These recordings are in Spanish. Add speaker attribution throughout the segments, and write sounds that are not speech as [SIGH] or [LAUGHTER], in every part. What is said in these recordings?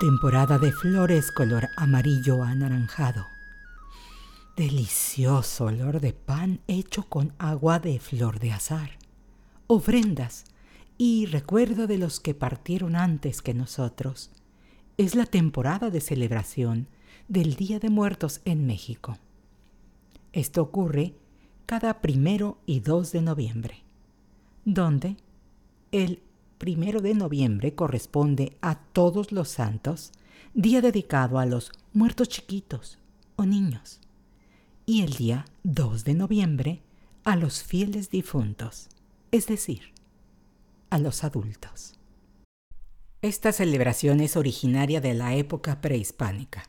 Speaker 1: Temporada de flores color amarillo anaranjado. Delicioso olor de pan hecho con agua de flor de azar. Ofrendas y recuerdo de los que partieron antes que nosotros. Es la temporada de celebración del Día de Muertos en México. Esto ocurre cada primero y 2 de noviembre, donde el primero de noviembre corresponde a todos los santos, día dedicado a los muertos chiquitos o niños, y el día 2 de noviembre a los fieles difuntos, es decir, a los adultos. Esta celebración es originaria de la época prehispánica.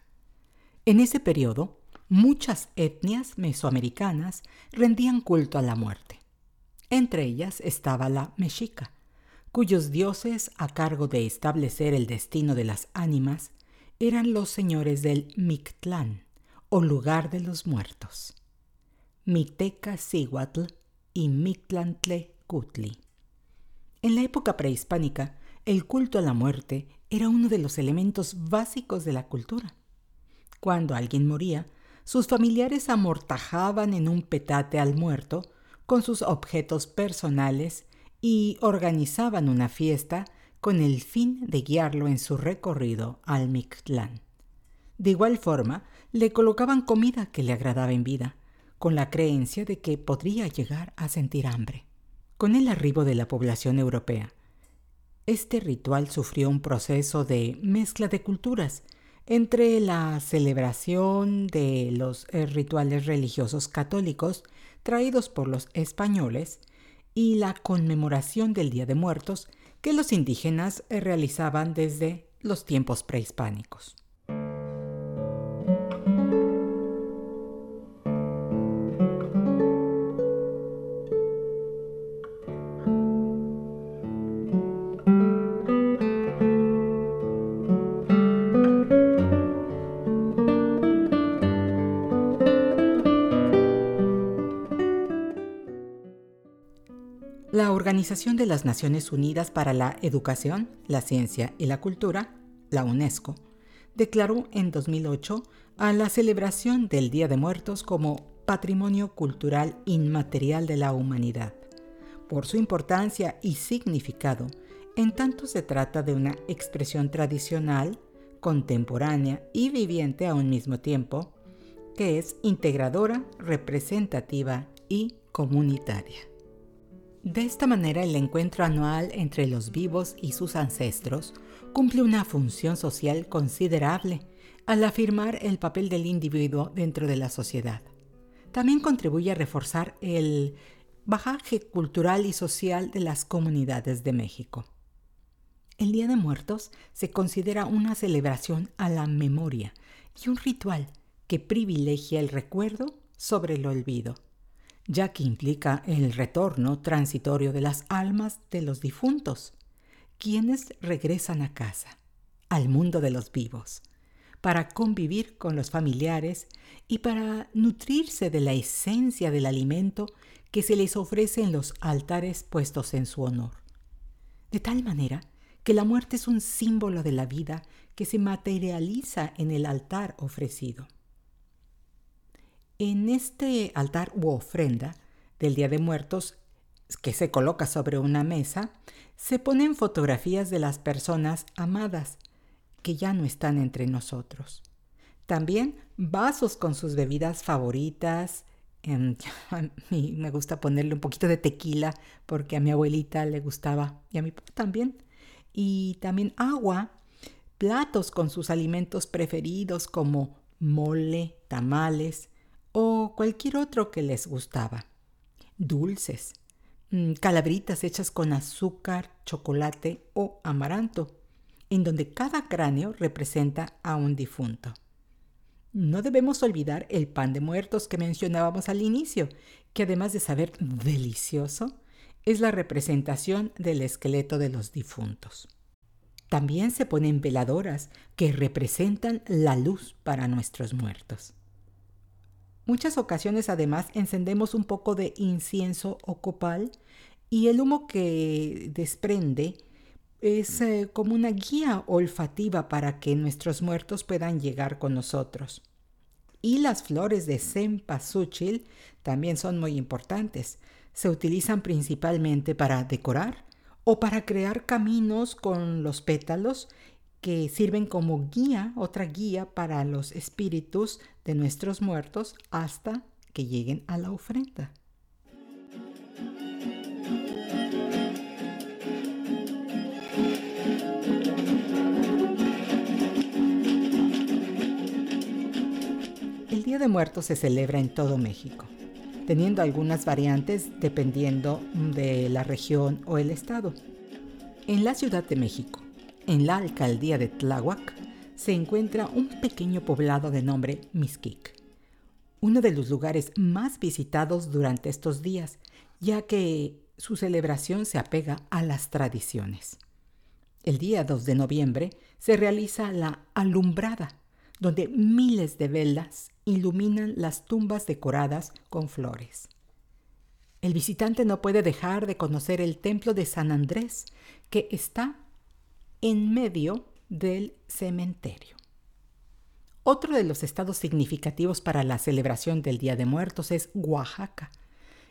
Speaker 1: En ese periodo, muchas etnias mesoamericanas rendían culto a la muerte. Entre ellas estaba la mexica, cuyos dioses a cargo de establecer el destino de las ánimas eran los señores del Mictlán, o lugar de los muertos. Micteca Cihuatl y Mictlantle Cutli. En la época prehispánica, el culto a la muerte era uno de los elementos básicos de la cultura. Cuando alguien moría, sus familiares amortajaban en un petate al muerto con sus objetos personales y organizaban una fiesta con el fin de guiarlo en su recorrido al Mictlán. De igual forma, le colocaban comida que le agradaba en vida, con la creencia de que podría llegar a sentir hambre. Con el arribo de la población europea, este ritual sufrió un proceso de mezcla de culturas entre la celebración de los eh, rituales religiosos católicos traídos por los españoles y la conmemoración del Día de Muertos que los indígenas realizaban desde los tiempos prehispánicos. La Organización de las Naciones Unidas para la Educación, la Ciencia y la Cultura, la UNESCO, declaró en 2008 a la celebración del Día de Muertos como Patrimonio Cultural Inmaterial de la Humanidad, por su importancia y significado, en tanto se trata de una expresión tradicional, contemporánea y viviente a un mismo tiempo, que es integradora, representativa y comunitaria. De esta manera, el encuentro anual entre los vivos y sus ancestros cumple una función social considerable al afirmar el papel del individuo dentro de la sociedad. También contribuye a reforzar el bajaje cultural y social de las comunidades de México. El Día de Muertos se considera una celebración a la memoria y un ritual que privilegia el recuerdo sobre el olvido ya que implica el retorno transitorio de las almas de los difuntos, quienes regresan a casa, al mundo de los vivos, para convivir con los familiares y para nutrirse de la esencia del alimento que se les ofrece en los altares puestos en su honor. De tal manera que la muerte es un símbolo de la vida que se materializa en el altar ofrecido. En este altar u ofrenda del Día de Muertos que se coloca sobre una mesa, se ponen fotografías de las personas amadas que ya no están entre nosotros. También vasos con sus bebidas favoritas, Em, [LAUGHS] a mí me gusta ponerle un poquito de tequila porque a mi abuelita le gustaba y a mi papá también. Y también agua, platos con sus alimentos preferidos como mole, tamales o cualquier otro que les gustaba. Dulces, mm, calabritas hechas con azúcar, chocolate o amaranto, en donde cada cráneo representa a un difunto. No debemos olvidar el pan de muertos que mencionábamos al inicio, que además de saber delicioso, es la representación del esqueleto de los difuntos. También se ponen veladoras que representan la luz para nuestros muertos. Muchas ocasiones además encendemos un poco de incienso o copal y el humo que desprende es eh, como una guía olfativa para que nuestros muertos puedan llegar con nosotros. Y las flores de cempasúchil también son muy importantes. Se utilizan principalmente para decorar o para crear caminos con los pétalos que sirven como guía, otra guía para los espíritus de nuestros muertos hasta que lleguen a la ofrenda. de Muertos se celebra en todo México, teniendo algunas variantes dependiendo de la región o el estado. En la Ciudad de México, en la alcaldía de Tláhuac, se encuentra un pequeño poblado de nombre Mixquic, uno de los lugares más visitados durante estos días, ya que su celebración se apega a las tradiciones. El día 2 de noviembre se realiza la alumbrada, donde miles de velas iluminan las tumbas decoradas con flores. El visitante no puede dejar de conocer el templo de San Andrés, que está en medio del cementerio. Otro de los estados significativos para la celebración del Día de Muertos es Oaxaca,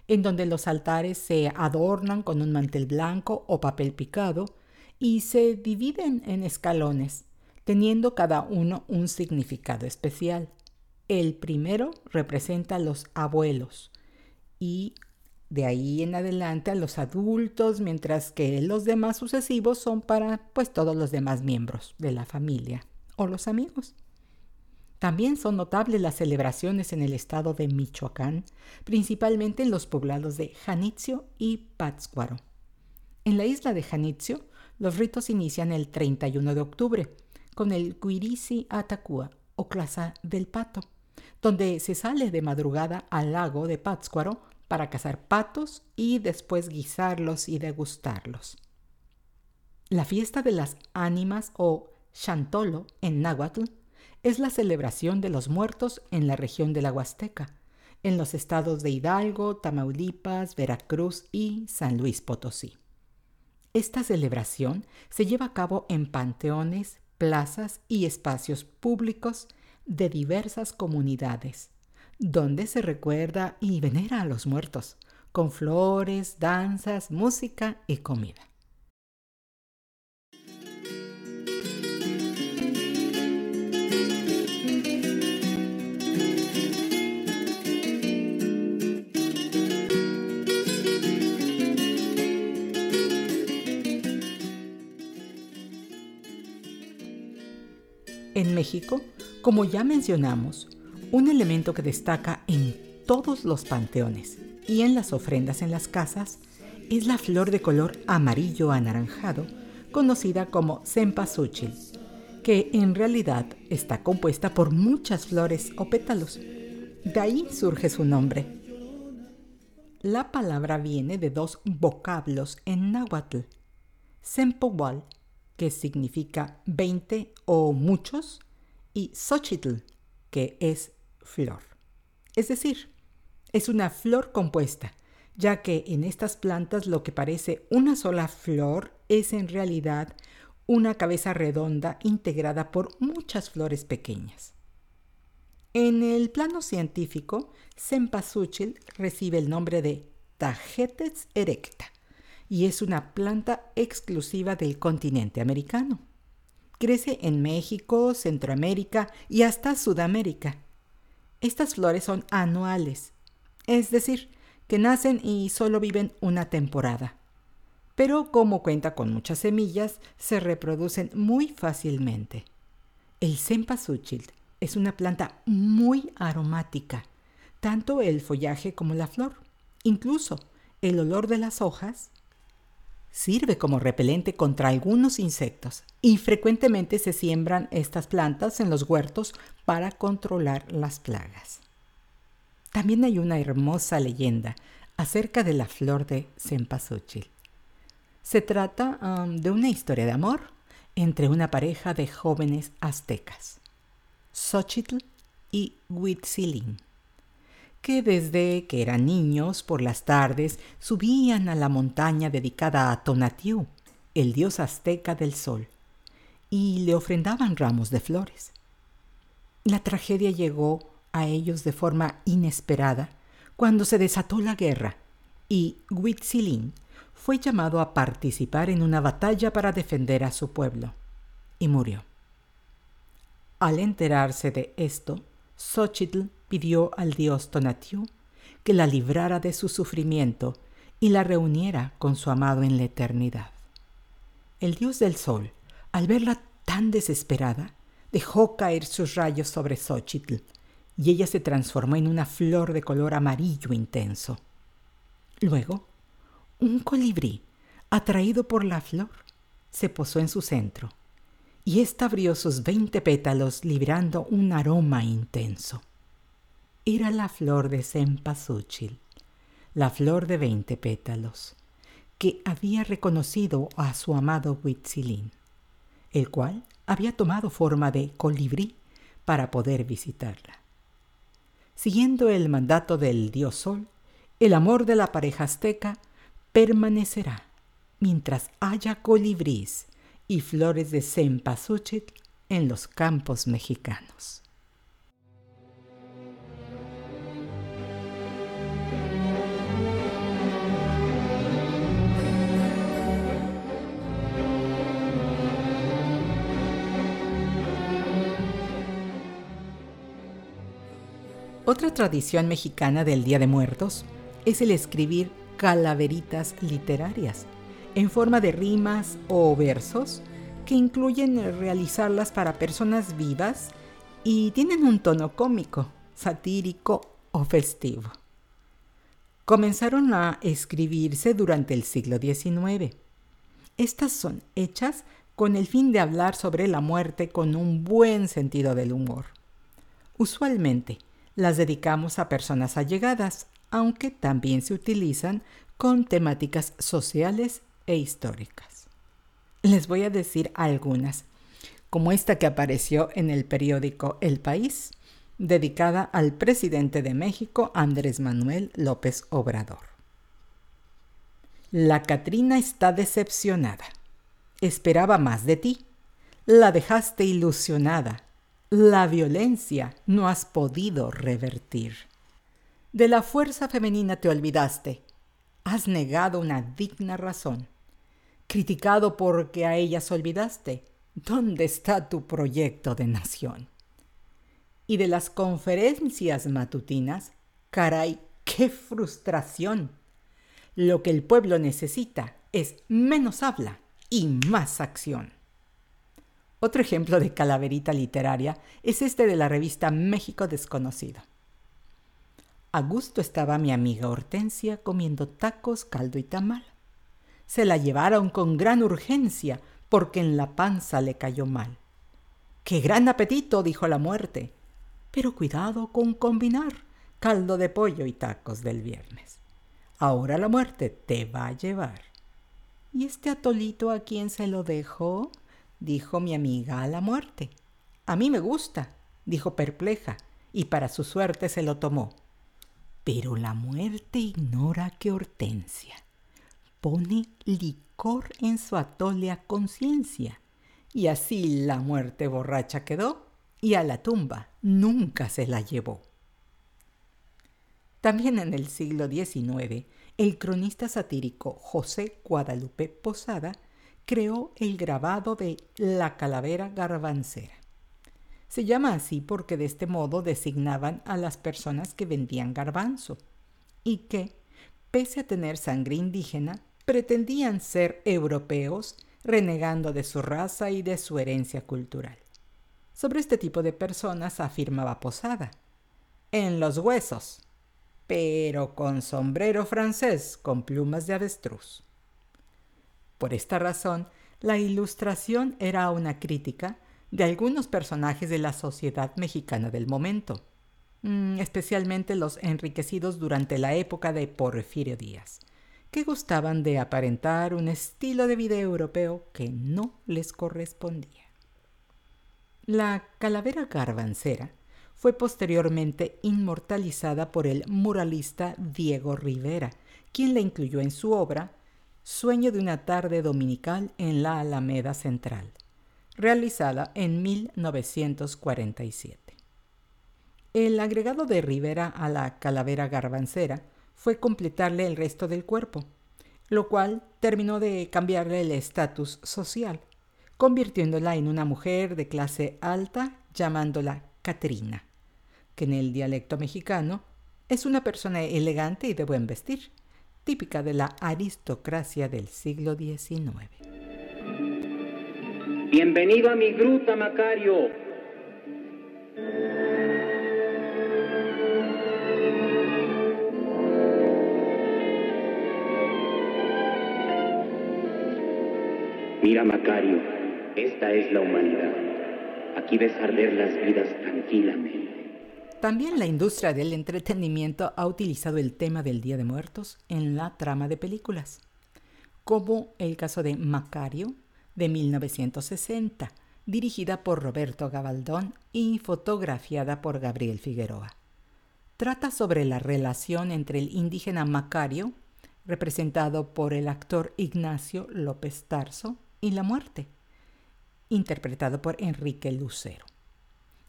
Speaker 1: en donde los altares se adornan con un mantel blanco o papel picado y se dividen en escalones teniendo cada uno un significado especial. El primero representa a los abuelos y de ahí en adelante a los adultos, mientras que los demás sucesivos son para pues todos los demás miembros de la familia o los amigos. También son notables las celebraciones en el estado de Michoacán, principalmente en los poblados de Janitzio y Pátzcuaro. En la isla de Janitzio, los ritos inician el 31 de octubre con el Guirisi Atacua o Clasa del Pato, donde se sale de madrugada al lago de Pátzcuaro para cazar patos y después guisarlos y degustarlos. La fiesta de las ánimas o Chantolo en náhuatl es la celebración de los muertos en la región de la Huasteca, en los estados de Hidalgo, Tamaulipas, Veracruz y San Luis Potosí. Esta celebración se lleva a cabo en panteones, plazas y espacios públicos de diversas comunidades, donde se recuerda y venera a los muertos, con flores, danzas, música y comida. En México, como ya mencionamos, un elemento que destaca en todos los panteones y en las ofrendas en las casas es la flor de color amarillo anaranjado, conocida como cempasúchil, que en realidad está compuesta por muchas flores o pétalos. De ahí surge su nombre. La palabra viene de dos vocablos en náhuatl, sempohual, que significa 20 o muchos, y Xochitl, que es flor. Es decir, es una flor compuesta, ya que en estas plantas lo que parece una sola flor es en realidad una cabeza redonda integrada por muchas flores pequeñas. En el plano científico, Cempasúchil recibe el nombre de Tagetes erecta, y es una planta exclusiva del continente americano. Crece en México, Centroamérica y hasta Sudamérica. Estas flores son anuales. es decir, que nacen y solo viven una temporada. Pero como cuenta con muchas semillas, se reproducen muy fácilmente. El cempasúchil es una planta muy aromática, tanto el follaje como la flor. Incluso el olor de las hojas sirve como repelente contra algunos insectos y frecuentemente se siembran estas plantas en los huertos para controlar las plagas. También hay una hermosa leyenda acerca de la flor de cempasúchil. Se trata um, de una historia de amor entre una pareja de jóvenes aztecas, Xochitl y Huitzilin que desde que eran niños por las tardes subían a la montaña dedicada a Tonatiuh, el dios azteca del sol, y le ofrendaban ramos de flores. La tragedia llegó a ellos de forma inesperada cuando se desató la guerra y Huitzilin fue llamado a participar en una batalla para defender a su pueblo y murió. Al enterarse de esto, Xochitl pidió al dios Tonatiuh que la librara de su sufrimiento y la reuniera con su amado en la eternidad. El dios del sol, al verla tan desesperada, dejó caer sus rayos sobre Xochitl y ella se transformó en una flor de color amarillo intenso. Luego, un colibrí, atraído por la flor, se posó en su centro y ésta abrió sus veinte pétalos librando un aroma intenso era la flor de cempasúchil, la flor de veinte pétalos, que había reconocido a su amado Huitzilín, el cual había tomado forma de colibrí para poder visitarla. Siguiendo el mandato del dios Sol, el amor de la pareja azteca permanecerá mientras haya colibrís y flores de cempasúchil en los campos mexicanos. Otra tradición mexicana del Día de Muertos es el escribir calaveritas literarias en forma de rimas o versos que incluyen realizarlas para personas vivas y tienen un tono cómico, satírico o festivo. Comenzaron a escribirse durante el siglo XIX. Estas son hechas con el fin de hablar sobre la muerte con un buen sentido del humor. Usualmente, las dedicamos a personas allegadas, aunque también se utilizan con temáticas sociales e históricas. Les voy a decir algunas, como esta que apareció en el periódico El País, dedicada al presidente de México, Andrés Manuel López Obrador. La Catrina está decepcionada. Esperaba más de ti. La dejaste ilusionada la violencia no has podido revertir. De la fuerza femenina te olvidaste. Has negado una digna razón. Criticado porque a ellas olvidaste. ¿Dónde está tu proyecto de nación? Y de las conferencias matutinas, caray, qué frustración. Lo que el pueblo necesita es menos habla y más acción. Otro ejemplo de calaverita literaria es este de la revista México Desconocido. A gusto estaba mi amiga Hortensia comiendo tacos, caldo y tamal. Se la llevaron con gran urgencia porque en la panza le cayó mal. ¡Qué gran apetito! dijo la muerte. Pero cuidado con combinar caldo de pollo y tacos del viernes. Ahora la muerte te va a llevar. ¿Y este atolito a quién se lo dejó? Dijo mi amiga a la muerte. A mí me gusta, dijo perpleja, y para su suerte se lo tomó. Pero la muerte ignora que Hortensia pone licor en su atole a conciencia, y así la muerte borracha quedó y a la tumba nunca se la llevó. También en el siglo XIX, el cronista satírico José Guadalupe Posada creó el grabado de la calavera garbancera. Se llama así porque de este modo designaban a las personas que vendían garbanzo. y que, pese a tener sangre indígena, pretendían ser europeos, renegando de su raza y de su herencia cultural. Sobre este tipo de personas afirmaba Posada. En los huesos, pero con sombrero francés con plumas de avestruz. Por esta razón, la ilustración era una crítica de algunos personajes de la sociedad mexicana del momento, mm, especialmente los enriquecidos durante la época de Porfirio Díaz, que gustaban de aparentar un estilo de vida europeo que no les correspondía. La calavera garbancera fue posteriormente inmortalizada por el muralista Diego Rivera, quien la incluyó en su obra Sueño de una tarde dominical en la Alameda Central, realizada en 1947. El agregado de Rivera a la calavera garbancera fue completarle el resto del cuerpo, lo cual terminó de cambiarle el estatus social, convirtiéndola en una mujer de clase alta llamándola Catrina, que en el dialecto mexicano es una persona elegante y de buen vestir típica de la aristocracia del siglo XIX.
Speaker 2: Bienvenido a mi gruta, Macario. Mira, Macario, esta es la humanidad. Aquí ves arder las vidas tranquilamente.
Speaker 1: También la industria del entretenimiento ha utilizado el tema del Día de Muertos en la trama de películas, como el caso de Macario de 1960, dirigida por Roberto Gabaldón y fotografiada por Gabriel Figueroa. Trata sobre la relación entre el indígena Macario, representado por el actor Ignacio López Tarso, y la muerte, interpretado por Enrique Lucero.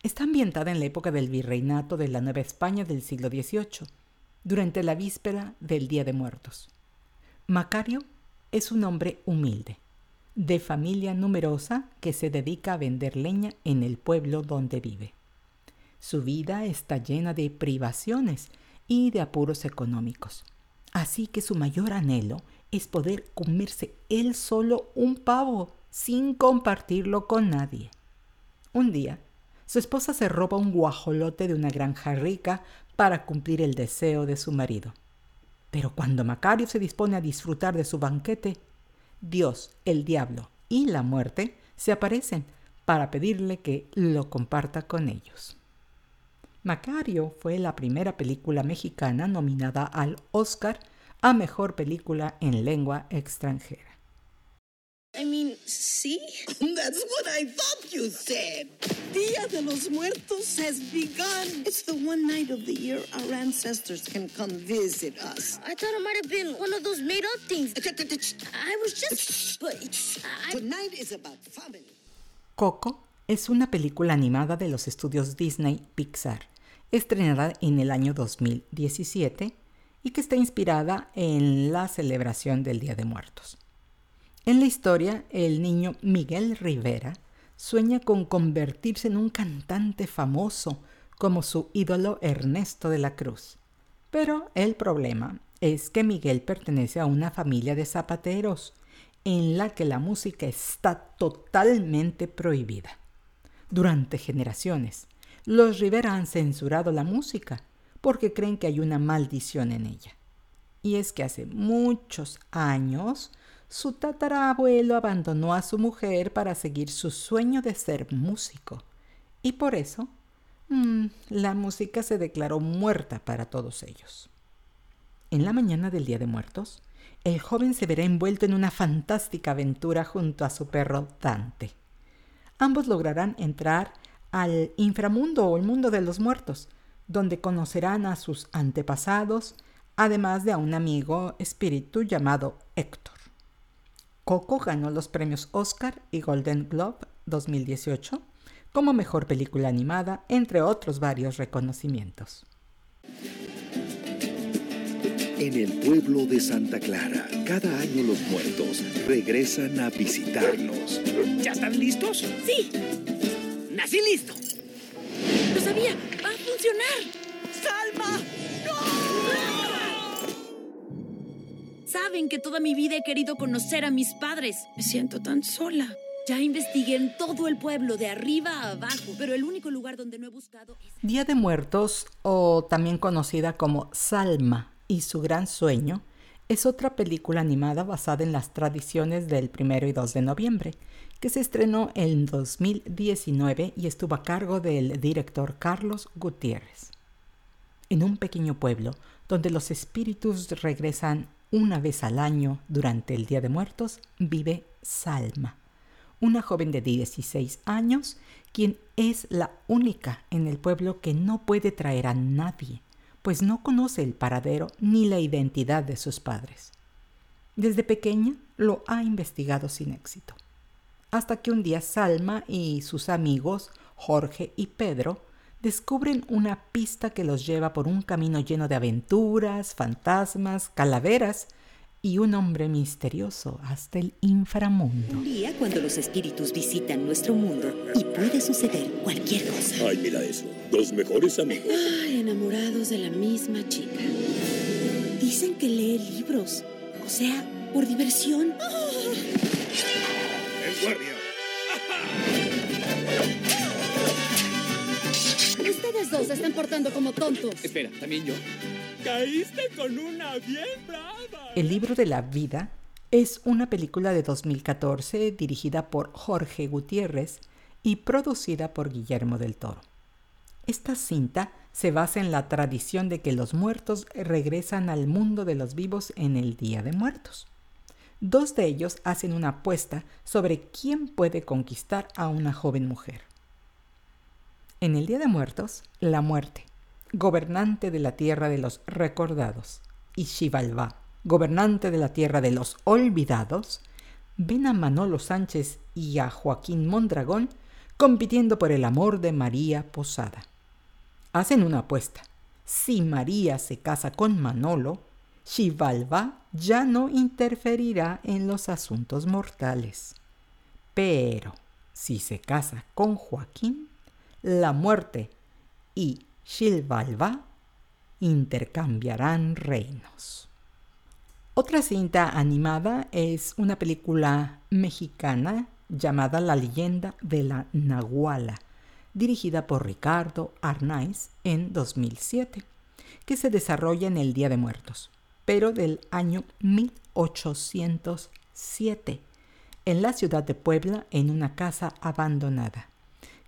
Speaker 1: Está ambientada en la época del virreinato de la Nueva España del siglo XVIII, durante la víspera del Día de Muertos. Macario es un hombre humilde, de familia numerosa que se dedica a vender leña en el pueblo donde vive. Su vida está llena de privaciones y de apuros económicos, así que su mayor anhelo es poder comerse él solo un pavo sin compartirlo con nadie. Un día, su esposa se roba un guajolote de una granja rica para cumplir el deseo de su marido. Pero cuando Macario se dispone a disfrutar de su banquete, Dios, el diablo y la muerte se aparecen para pedirle que lo comparta con ellos. Macario fue la primera película mexicana nominada al Oscar a Mejor Película en Lengua Extranjera.
Speaker 3: I mean, see? [LAUGHS]
Speaker 4: That's what I thought you said. Dia de los Muertos has begun. It's the one night of the year our ancestors can come visit us.
Speaker 3: I thought it might have been one of those made up things. I was just. But
Speaker 4: I... Tonight is about family.
Speaker 1: Coco es una película animada de los estudios Disney Pixar, estrenada en el año 2017 y que está inspirada en la celebración del Día de Muertos. En la historia, el niño Miguel Rivera sueña con convertirse en un cantante famoso como su ídolo Ernesto de la Cruz. Pero el problema es que Miguel pertenece a una familia de zapateros en la que la música está totalmente prohibida. Durante generaciones, los Rivera han censurado la música porque creen que hay una maldición en ella. Y es que hace muchos años su tatarabuelo abandonó a su mujer para seguir su sueño de ser músico. Y por eso, mm, la música se declaró muerta para todos ellos. En la mañana del Día de Muertos, el joven se verá envuelto en una fantástica aventura junto a su perro Dante. Ambos lograrán entrar al inframundo o el mundo de los muertos, donde conocerán a sus antepasados, además de a un amigo espíritu llamado Héctor. Coco ganó los premios Oscar y Golden Globe 2018 como mejor película animada, entre otros varios reconocimientos.
Speaker 5: En el pueblo de Santa Clara, cada año los muertos regresan a visitarnos.
Speaker 6: ¿Ya están listos?
Speaker 7: Sí.
Speaker 6: Nací listo.
Speaker 7: Lo sabía. Va a funcionar. Saben que toda mi vida he querido conocer a mis padres.
Speaker 4: Me siento tan sola.
Speaker 7: Ya investigué en todo el pueblo, de arriba a abajo, pero el único lugar donde no he buscado es...
Speaker 1: Día de Muertos, o también conocida como Salma y su gran sueño, es otra película animada basada en las tradiciones del 1 y 2 de noviembre, que se estrenó en 2019 y estuvo a cargo del director Carlos Gutiérrez. En un pequeño pueblo donde los espíritus regresan una vez al año durante el Día de Muertos, vive Salma una joven de 16 años, quien es la única en el pueblo que no puede traer a nadie, pues no conoce el paradero ni la identidad de sus padres. Desde pequeña lo ha investigado sin éxito, hasta que un día Salma y sus amigos, Jorge y Pedro, descubren una pista que los lleva por un camino lleno de aventuras, fantasmas, calaveras y un hombre misterioso hasta el inframundo.
Speaker 8: Un día cuando los espíritus visitan nuestro mundo y puede suceder cualquier cosa.
Speaker 9: Ay, mira eso. Dos mejores amigos.
Speaker 4: Ay, enamorados de la misma chica. Dicen que lee libros. O sea, por diversión.
Speaker 9: ¡En guardia!
Speaker 7: Ustedes dos se están portando como tontos.
Speaker 6: Espera, también yo. Caíste con una bien brava.
Speaker 1: El libro de la vida es una película de 2014 dirigida por Jorge Gutiérrez y producida por Guillermo del Toro. Esta cinta se basa en la tradición de que los muertos regresan al mundo de los vivos en el Día de Muertos. Dos de ellos hacen una apuesta sobre quién puede conquistar a una joven mujer. En el Día de Muertos, la muerte, gobernante de la tierra de los recordados, y Xibalbá, gobernante de la tierra de los olvidados, ven a Manolo Sánchez y a Joaquín Mondragón compitiendo por el amor de María Posada. Hacen una apuesta. Si María se casa con Manolo, Xibalbá ya no interferirá en los asuntos mortales. Pero si se casa con Joaquín, la muerte y Shilvalva intercambiarán reinos. Otra cinta animada es una película mexicana llamada La leyenda de la Nahuala, dirigida por Ricardo Arnaiz en 2007, que se desarrolla en el Día de Muertos, pero del año 1807, en la ciudad de Puebla, en una casa abandonada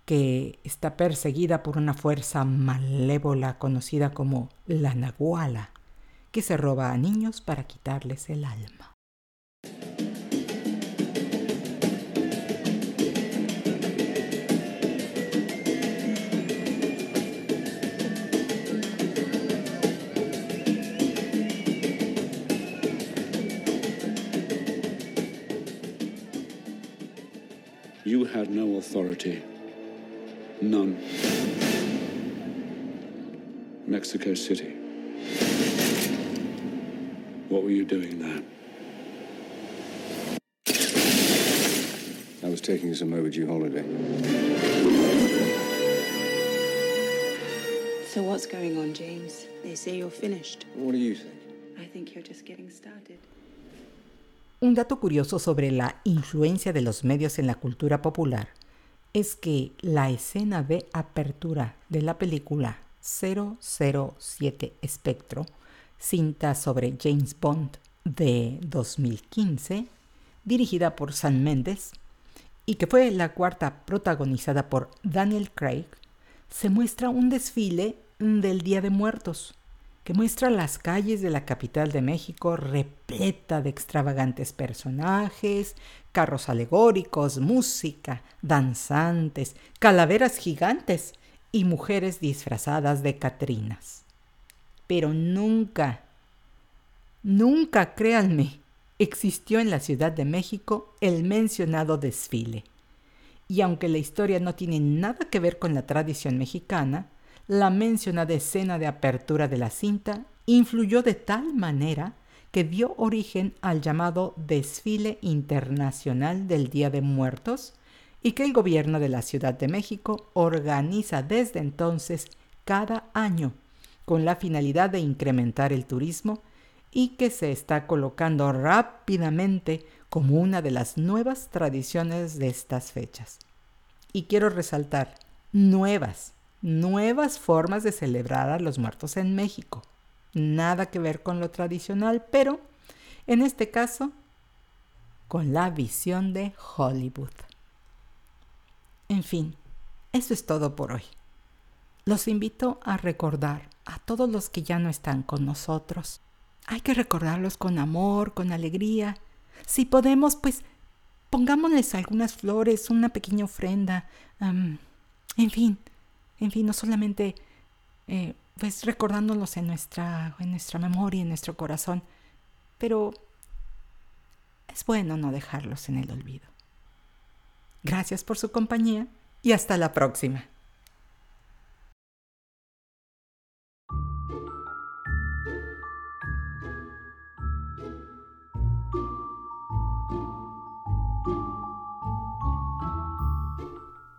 Speaker 1: que está perseguida por una fuerza malévola conocida como la Nahuala, que se roba a niños para quitarles el alma.
Speaker 9: You had no authority. None. Mexico City. What were you doing there?
Speaker 10: I was taking some overdue holiday.
Speaker 11: So what's going on, James? They say you're finished.
Speaker 10: What do you think?
Speaker 11: I think you're just getting started.
Speaker 1: Un dato curioso sobre la influencia de los medios en la cultura popular es que la escena de apertura de la película 007 Spectro, cinta sobre James Bond de 2015, dirigida por Sam Mendes, y que fue la cuarta protagonizada por Daniel Craig, se muestra un desfile del Día de Muertos, que muestra las calles de la capital de México repleta de extravagantes personajes, carros alegóricos, música, danzantes, calaveras gigantes y mujeres disfrazadas de Catrinas. Pero nunca, nunca, créanme, existió en la Ciudad de México el mencionado desfile. Y aunque la historia no tiene nada que ver con la tradición mexicana, la mencionada escena de apertura de la cinta influyó de tal manera que dio origen al llamado Desfile Internacional del Día de Muertos y que el gobierno de la Ciudad de México organiza desde entonces cada año con la finalidad de incrementar el turismo y que se está colocando rápidamente como una de las nuevas tradiciones de estas fechas. Y quiero resaltar, nuevas, nuevas formas de celebrar a los muertos en México. Nada que ver con lo tradicional, pero en este caso con la visión de Hollywood. En fin, eso es todo por hoy. Los invito a recordar a todos los que ya no están con nosotros. Hay que recordarlos con amor, con alegría. Si podemos, pues pongámosles algunas flores, una pequeña ofrenda. en fin, en fin, no solamente eh, pues recordándolos en nuestra, en nuestra memoria, en nuestro corazón, pero es bueno no dejarlos en el olvido. Gracias por su compañía y hasta la próxima.